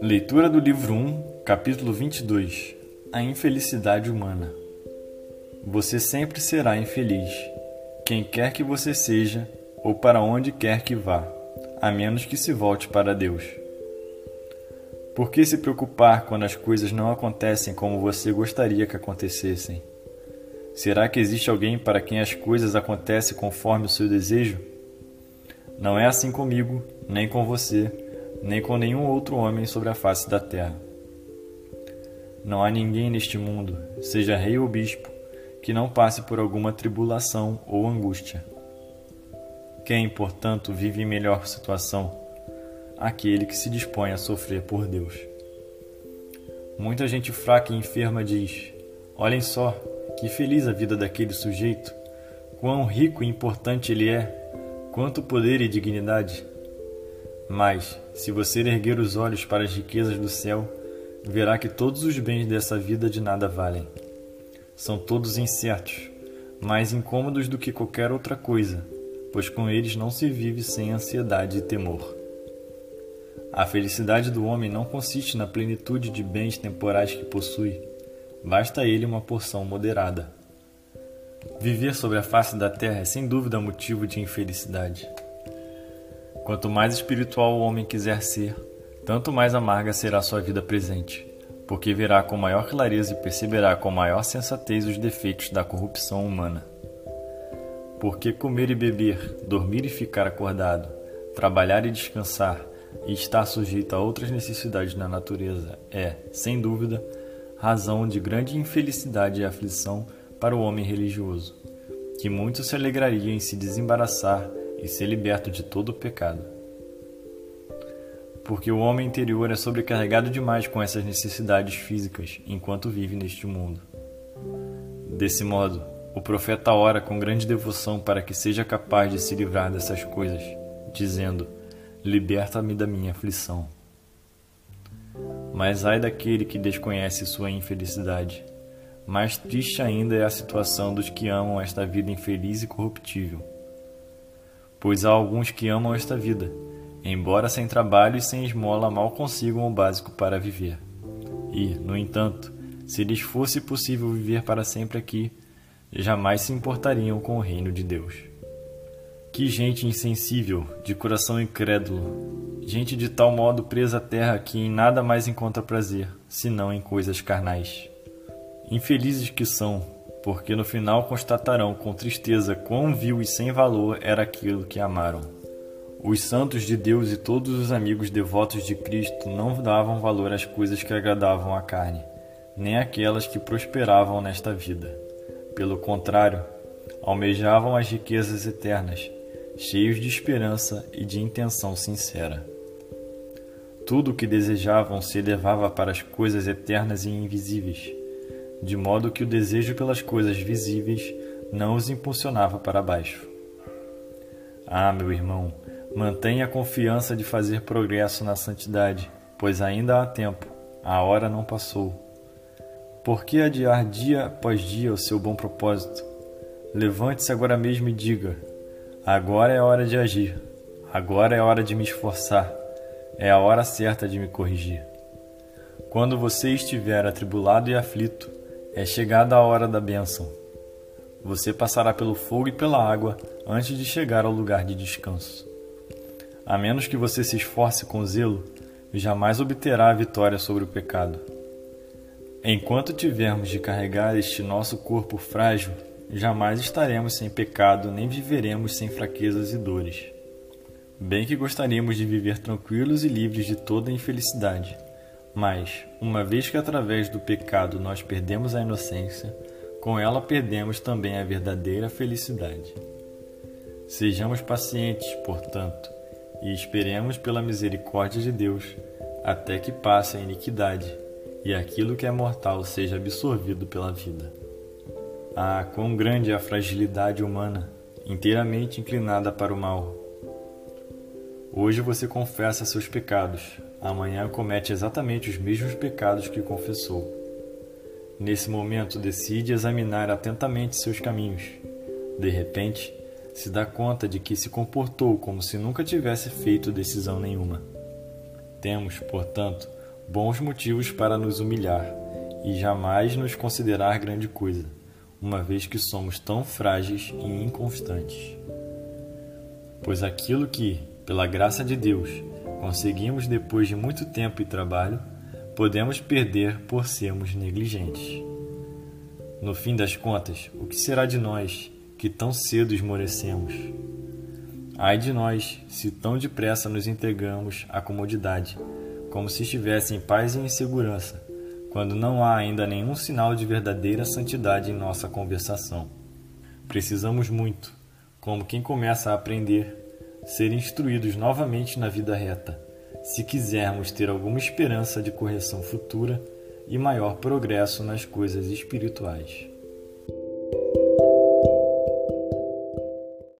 Leitura do livro 1, capítulo 22 A infelicidade humana. Você sempre será infeliz, quem quer que você seja ou para onde quer que vá, a menos que se volte para Deus. Por que se preocupar quando as coisas não acontecem como você gostaria que acontecessem? Será que existe alguém para quem as coisas acontecem conforme o seu desejo? Não é assim comigo, nem com você, nem com nenhum outro homem sobre a face da terra. Não há ninguém neste mundo, seja rei ou bispo, que não passe por alguma tribulação ou angústia. Quem, portanto, vive em melhor situação? Aquele que se dispõe a sofrer por Deus. Muita gente fraca e enferma diz: Olhem só, que feliz a vida daquele sujeito, quão rico e importante ele é, quanto poder e dignidade. Mas, se você erguer os olhos para as riquezas do céu, verá que todos os bens dessa vida de nada valem. São todos incertos, mais incômodos do que qualquer outra coisa, pois com eles não se vive sem ansiedade e temor. A felicidade do homem não consiste na plenitude de bens temporais que possui, basta a ele uma porção moderada. Viver sobre a face da terra é sem dúvida motivo de infelicidade. Quanto mais espiritual o homem quiser ser, tanto mais amarga será sua vida presente, porque verá com maior clareza e perceberá com maior sensatez os defeitos da corrupção humana. Porque comer e beber, dormir e ficar acordado, trabalhar e descansar, e estar sujeito a outras necessidades na natureza é, sem dúvida, razão de grande infelicidade e aflição para o homem religioso, que muito se alegraria em se desembaraçar e ser liberto de todo o pecado. Porque o homem interior é sobrecarregado demais com essas necessidades físicas enquanto vive neste mundo. Desse modo, o profeta ora com grande devoção para que seja capaz de se livrar dessas coisas, dizendo: Liberta-me da minha aflição. Mas ai daquele que desconhece sua infelicidade. Mais triste ainda é a situação dos que amam esta vida infeliz e corruptível. Pois há alguns que amam esta vida, embora sem trabalho e sem esmola mal consigam o básico para viver. E, no entanto, se lhes fosse possível viver para sempre aqui, jamais se importariam com o reino de Deus. Que gente insensível, de coração incrédulo, gente de tal modo presa à terra que em nada mais encontra prazer, senão em coisas carnais. Infelizes que são, porque no final constatarão com tristeza quão vil e sem valor era aquilo que amaram. Os santos de Deus e todos os amigos devotos de Cristo não davam valor às coisas que agradavam à carne, nem aquelas que prosperavam nesta vida. Pelo contrário, almejavam as riquezas eternas cheios de esperança e de intenção sincera. Tudo o que desejavam se elevava para as coisas eternas e invisíveis, de modo que o desejo pelas coisas visíveis não os impulsionava para baixo. Ah, meu irmão, mantenha a confiança de fazer progresso na santidade, pois ainda há tempo, a hora não passou. Por que adiar dia após dia o seu bom propósito? Levante-se agora mesmo e diga: Agora é hora de agir. Agora é hora de me esforçar. É a hora certa de me corrigir. Quando você estiver atribulado e aflito, é chegada a hora da bênção. Você passará pelo fogo e pela água antes de chegar ao lugar de descanso. A menos que você se esforce com zelo, jamais obterá a vitória sobre o pecado. Enquanto tivermos de carregar este nosso corpo frágil, jamais estaremos sem pecado, nem viveremos sem fraquezas e dores. Bem que gostaríamos de viver tranquilos e livres de toda infelicidade, mas, uma vez que através do pecado nós perdemos a inocência, com ela perdemos também a verdadeira felicidade. Sejamos pacientes, portanto, e esperemos pela misericórdia de Deus até que passe a iniquidade e aquilo que é mortal seja absorvido pela vida. Ah, quão grande é a fragilidade humana, inteiramente inclinada para o mal. Hoje você confessa seus pecados, amanhã comete exatamente os mesmos pecados que confessou. Nesse momento, decide examinar atentamente seus caminhos. De repente, se dá conta de que se comportou como se nunca tivesse feito decisão nenhuma. Temos, portanto, bons motivos para nos humilhar e jamais nos considerar grande coisa, uma vez que somos tão frágeis e inconstantes. Pois aquilo que, pela graça de Deus, conseguimos depois de muito tempo e trabalho, podemos perder por sermos negligentes. No fim das contas, o que será de nós que tão cedo esmorecemos. Ai de nós, se tão depressa nos entregamos à comodidade, como se estivesse em paz e em segurança, quando não há ainda nenhum sinal de verdadeira santidade em nossa conversação. Precisamos muito, como quem começa a aprender, ser instruídos novamente na vida reta, se quisermos ter alguma esperança de correção futura e maior progresso nas coisas espirituais.